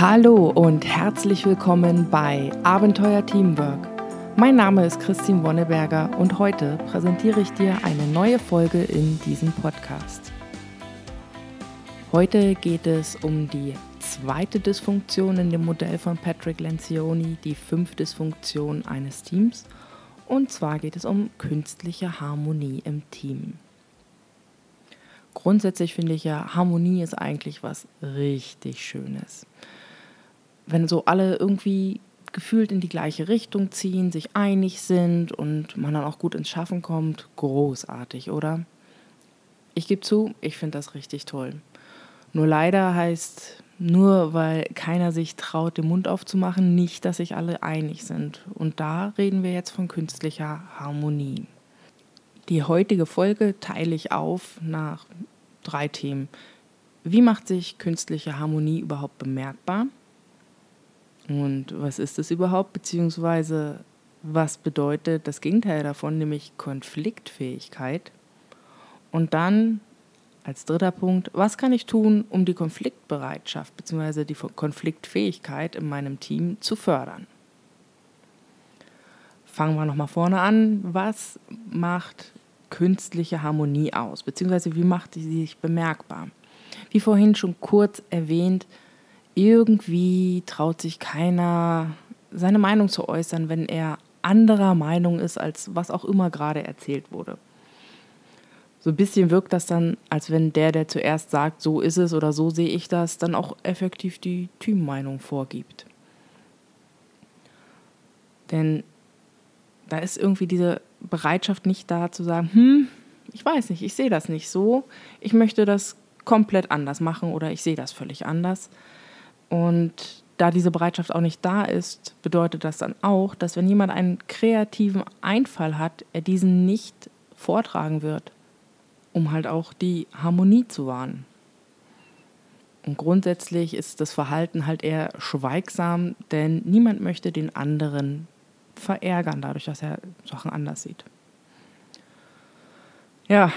Hallo und herzlich willkommen bei Abenteuer Teamwork. Mein Name ist Christine Wonneberger und heute präsentiere ich dir eine neue Folge in diesem Podcast. Heute geht es um die zweite Dysfunktion in dem Modell von Patrick Lencioni, die fünfte Dysfunktion eines Teams. Und zwar geht es um künstliche Harmonie im Team. Grundsätzlich finde ich ja, Harmonie ist eigentlich was richtig Schönes wenn so alle irgendwie gefühlt in die gleiche Richtung ziehen, sich einig sind und man dann auch gut ins Schaffen kommt, großartig, oder? Ich gebe zu, ich finde das richtig toll. Nur leider heißt, nur weil keiner sich traut, den Mund aufzumachen, nicht, dass sich alle einig sind. Und da reden wir jetzt von künstlicher Harmonie. Die heutige Folge teile ich auf nach drei Themen. Wie macht sich künstliche Harmonie überhaupt bemerkbar? Und was ist das überhaupt? Beziehungsweise was bedeutet das Gegenteil davon, nämlich Konfliktfähigkeit? Und dann als dritter Punkt, was kann ich tun, um die Konfliktbereitschaft bzw. die Konfliktfähigkeit in meinem Team zu fördern? Fangen wir nochmal vorne an. Was macht künstliche Harmonie aus? Beziehungsweise wie macht sie sich bemerkbar? Wie vorhin schon kurz erwähnt, irgendwie traut sich keiner, seine Meinung zu äußern, wenn er anderer Meinung ist, als was auch immer gerade erzählt wurde. So ein bisschen wirkt das dann, als wenn der, der zuerst sagt, so ist es oder so sehe ich das, dann auch effektiv die Teammeinung vorgibt. Denn da ist irgendwie diese Bereitschaft nicht da zu sagen, hm, ich weiß nicht, ich sehe das nicht so, ich möchte das komplett anders machen oder ich sehe das völlig anders, und da diese Bereitschaft auch nicht da ist, bedeutet das dann auch, dass wenn jemand einen kreativen Einfall hat, er diesen nicht vortragen wird, um halt auch die Harmonie zu wahren. Und grundsätzlich ist das Verhalten halt eher schweigsam, denn niemand möchte den anderen verärgern, dadurch, dass er Sachen anders sieht. Ja,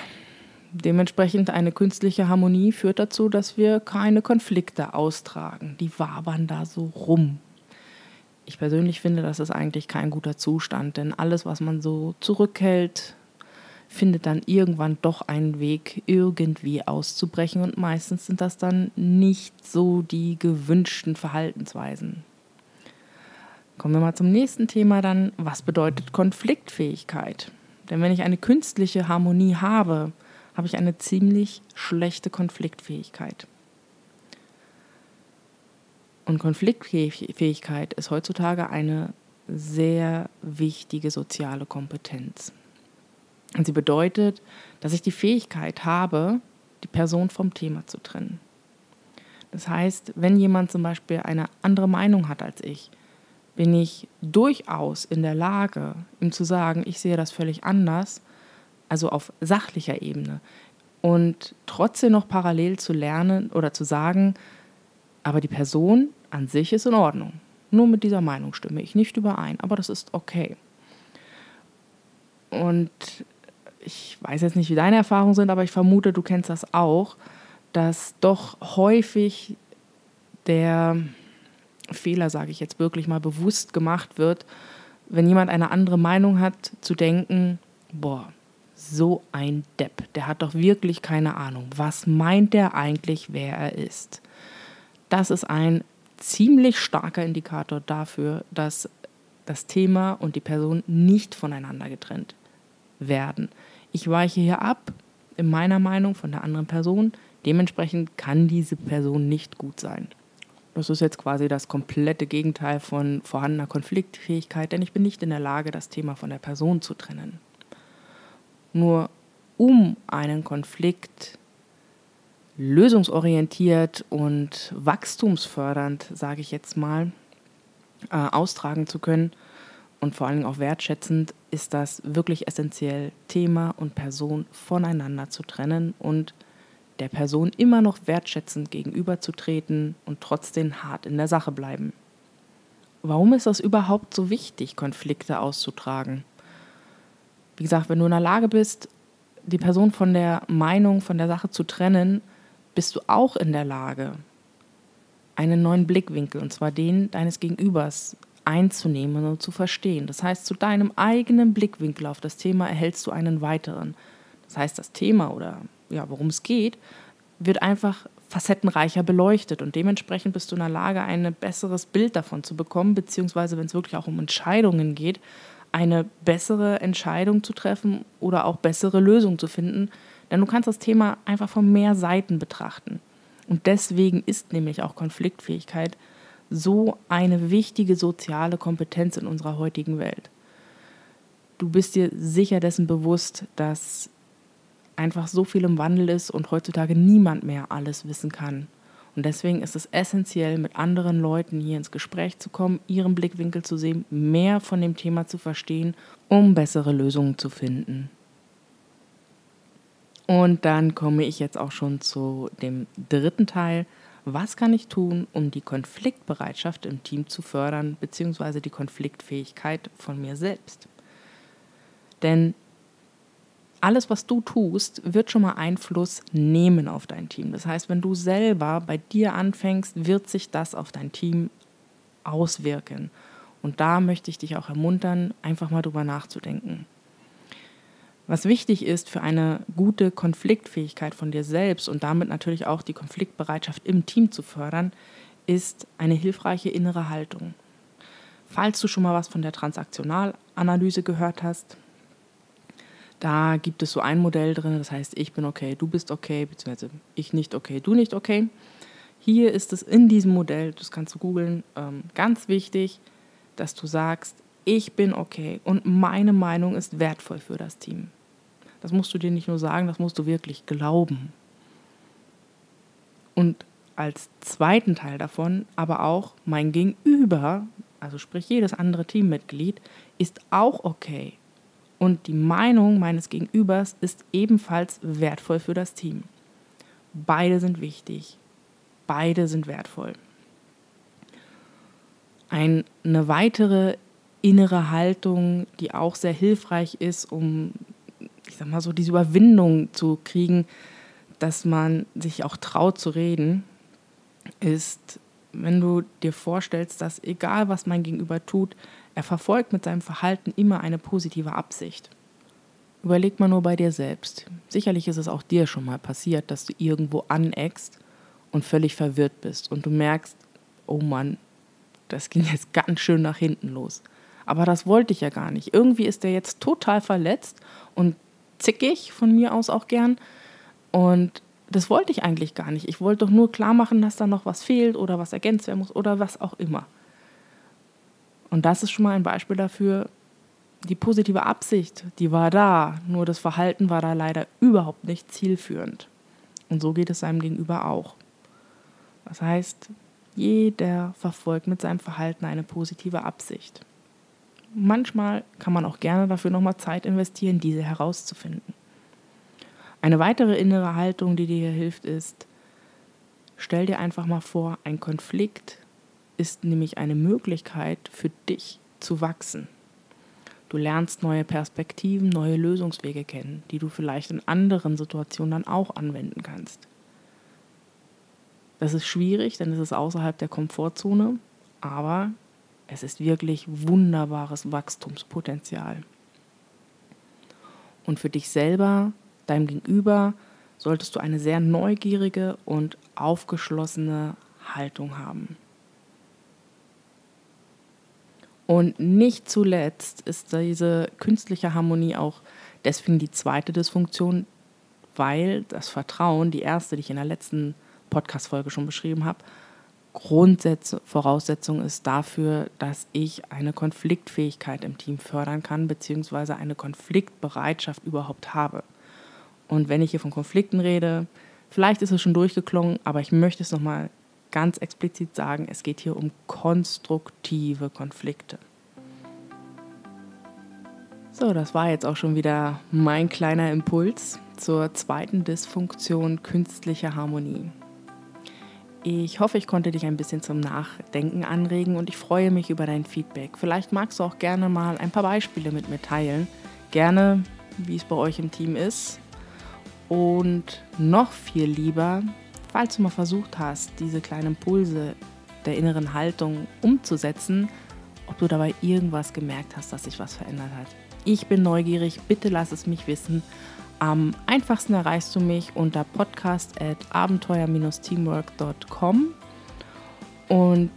Dementsprechend eine künstliche Harmonie führt dazu, dass wir keine Konflikte austragen. Die wabern da so rum. Ich persönlich finde, das ist eigentlich kein guter Zustand, denn alles, was man so zurückhält, findet dann irgendwann doch einen Weg, irgendwie auszubrechen und meistens sind das dann nicht so die gewünschten Verhaltensweisen. Kommen wir mal zum nächsten Thema dann, was bedeutet Konfliktfähigkeit? Denn wenn ich eine künstliche Harmonie habe, habe ich eine ziemlich schlechte Konfliktfähigkeit. Und Konfliktfähigkeit ist heutzutage eine sehr wichtige soziale Kompetenz. Und sie bedeutet, dass ich die Fähigkeit habe, die Person vom Thema zu trennen. Das heißt, wenn jemand zum Beispiel eine andere Meinung hat als ich, bin ich durchaus in der Lage, ihm zu sagen, ich sehe das völlig anders also auf sachlicher Ebene. Und trotzdem noch parallel zu lernen oder zu sagen, aber die Person an sich ist in Ordnung. Nur mit dieser Meinung stimme ich nicht überein, aber das ist okay. Und ich weiß jetzt nicht, wie deine Erfahrungen sind, aber ich vermute, du kennst das auch, dass doch häufig der Fehler, sage ich jetzt wirklich mal, bewusst gemacht wird, wenn jemand eine andere Meinung hat, zu denken, boah, so ein Depp. Der hat doch wirklich keine Ahnung. Was meint der eigentlich, wer er ist? Das ist ein ziemlich starker Indikator dafür, dass das Thema und die Person nicht voneinander getrennt werden. Ich weiche hier ab, in meiner Meinung, von der anderen Person. Dementsprechend kann diese Person nicht gut sein. Das ist jetzt quasi das komplette Gegenteil von vorhandener Konfliktfähigkeit, denn ich bin nicht in der Lage, das Thema von der Person zu trennen. Nur um einen Konflikt lösungsorientiert und wachstumsfördernd, sage ich jetzt mal, äh, austragen zu können und vor allem auch wertschätzend, ist das wirklich essentiell, Thema und Person voneinander zu trennen und der Person immer noch wertschätzend gegenüberzutreten und trotzdem hart in der Sache bleiben. Warum ist das überhaupt so wichtig, Konflikte auszutragen? Wie gesagt, wenn du in der Lage bist, die Person von der Meinung, von der Sache zu trennen, bist du auch in der Lage, einen neuen Blickwinkel, und zwar den deines Gegenübers, einzunehmen und zu verstehen. Das heißt, zu deinem eigenen Blickwinkel auf das Thema erhältst du einen weiteren. Das heißt, das Thema oder ja, worum es geht, wird einfach facettenreicher beleuchtet und dementsprechend bist du in der Lage, ein besseres Bild davon zu bekommen, beziehungsweise wenn es wirklich auch um Entscheidungen geht, eine bessere Entscheidung zu treffen oder auch bessere Lösungen zu finden. Denn du kannst das Thema einfach von mehr Seiten betrachten. Und deswegen ist nämlich auch Konfliktfähigkeit so eine wichtige soziale Kompetenz in unserer heutigen Welt. Du bist dir sicher dessen bewusst, dass einfach so viel im Wandel ist und heutzutage niemand mehr alles wissen kann. Und deswegen ist es essentiell, mit anderen Leuten hier ins Gespräch zu kommen, ihren Blickwinkel zu sehen, mehr von dem Thema zu verstehen, um bessere Lösungen zu finden. Und dann komme ich jetzt auch schon zu dem dritten Teil. Was kann ich tun, um die Konfliktbereitschaft im Team zu fördern, beziehungsweise die Konfliktfähigkeit von mir selbst? Denn alles, was du tust, wird schon mal Einfluss nehmen auf dein Team. Das heißt, wenn du selber bei dir anfängst, wird sich das auf dein Team auswirken. Und da möchte ich dich auch ermuntern, einfach mal drüber nachzudenken. Was wichtig ist für eine gute Konfliktfähigkeit von dir selbst und damit natürlich auch die Konfliktbereitschaft im Team zu fördern, ist eine hilfreiche innere Haltung. Falls du schon mal was von der Transaktionalanalyse gehört hast, da gibt es so ein Modell drin, das heißt, ich bin okay, du bist okay, beziehungsweise ich nicht okay, du nicht okay. Hier ist es in diesem Modell, das kannst du googeln, ähm, ganz wichtig, dass du sagst, ich bin okay und meine Meinung ist wertvoll für das Team. Das musst du dir nicht nur sagen, das musst du wirklich glauben. Und als zweiten Teil davon aber auch mein Gegenüber, also sprich jedes andere Teammitglied, ist auch okay und die Meinung meines Gegenübers ist ebenfalls wertvoll für das Team. Beide sind wichtig. Beide sind wertvoll. Eine weitere innere Haltung, die auch sehr hilfreich ist, um, ich sag mal so, diese Überwindung zu kriegen, dass man sich auch traut zu reden, ist, wenn du dir vorstellst, dass egal was mein Gegenüber tut, er verfolgt mit seinem Verhalten immer eine positive Absicht. Überleg mal nur bei dir selbst. Sicherlich ist es auch dir schon mal passiert, dass du irgendwo aneckst und völlig verwirrt bist und du merkst, oh Mann, das ging jetzt ganz schön nach hinten los. Aber das wollte ich ja gar nicht. Irgendwie ist er jetzt total verletzt und zickig von mir aus auch gern. Und das wollte ich eigentlich gar nicht. Ich wollte doch nur klar machen, dass da noch was fehlt oder was ergänzt werden muss oder was auch immer. Und das ist schon mal ein Beispiel dafür, die positive Absicht, die war da, nur das Verhalten war da leider überhaupt nicht zielführend. Und so geht es seinem Gegenüber auch. Das heißt, jeder verfolgt mit seinem Verhalten eine positive Absicht. Manchmal kann man auch gerne dafür nochmal Zeit investieren, diese herauszufinden. Eine weitere innere Haltung, die dir hier hilft, ist, stell dir einfach mal vor, ein Konflikt ist nämlich eine Möglichkeit für dich zu wachsen. Du lernst neue Perspektiven, neue Lösungswege kennen, die du vielleicht in anderen Situationen dann auch anwenden kannst. Das ist schwierig, denn es ist außerhalb der Komfortzone, aber es ist wirklich wunderbares Wachstumspotenzial. Und für dich selber, deinem Gegenüber, solltest du eine sehr neugierige und aufgeschlossene Haltung haben. Und nicht zuletzt ist diese künstliche Harmonie auch deswegen die zweite Dysfunktion, weil das Vertrauen, die erste, die ich in der letzten Podcast-Folge schon beschrieben habe, Grundsätze, Voraussetzung ist dafür, dass ich eine Konfliktfähigkeit im Team fördern kann, beziehungsweise eine Konfliktbereitschaft überhaupt habe. Und wenn ich hier von Konflikten rede, vielleicht ist es schon durchgeklungen, aber ich möchte es nochmal ganz explizit sagen, es geht hier um konstruktive Konflikte. So, das war jetzt auch schon wieder mein kleiner Impuls zur zweiten Dysfunktion künstlicher Harmonie. Ich hoffe, ich konnte dich ein bisschen zum Nachdenken anregen und ich freue mich über dein Feedback. Vielleicht magst du auch gerne mal ein paar Beispiele mit mir teilen. Gerne, wie es bei euch im Team ist. Und noch viel lieber, falls du mal versucht hast, diese kleinen Impulse der inneren Haltung umzusetzen, ob du dabei irgendwas gemerkt hast, dass sich was verändert hat. Ich bin neugierig, bitte lass es mich wissen. Am einfachsten erreichst du mich unter podcast.abenteuer-teamwork.com und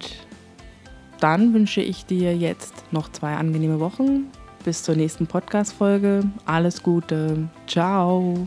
dann wünsche ich dir jetzt noch zwei angenehme Wochen. Bis zur nächsten Podcast-Folge. Alles Gute. Ciao.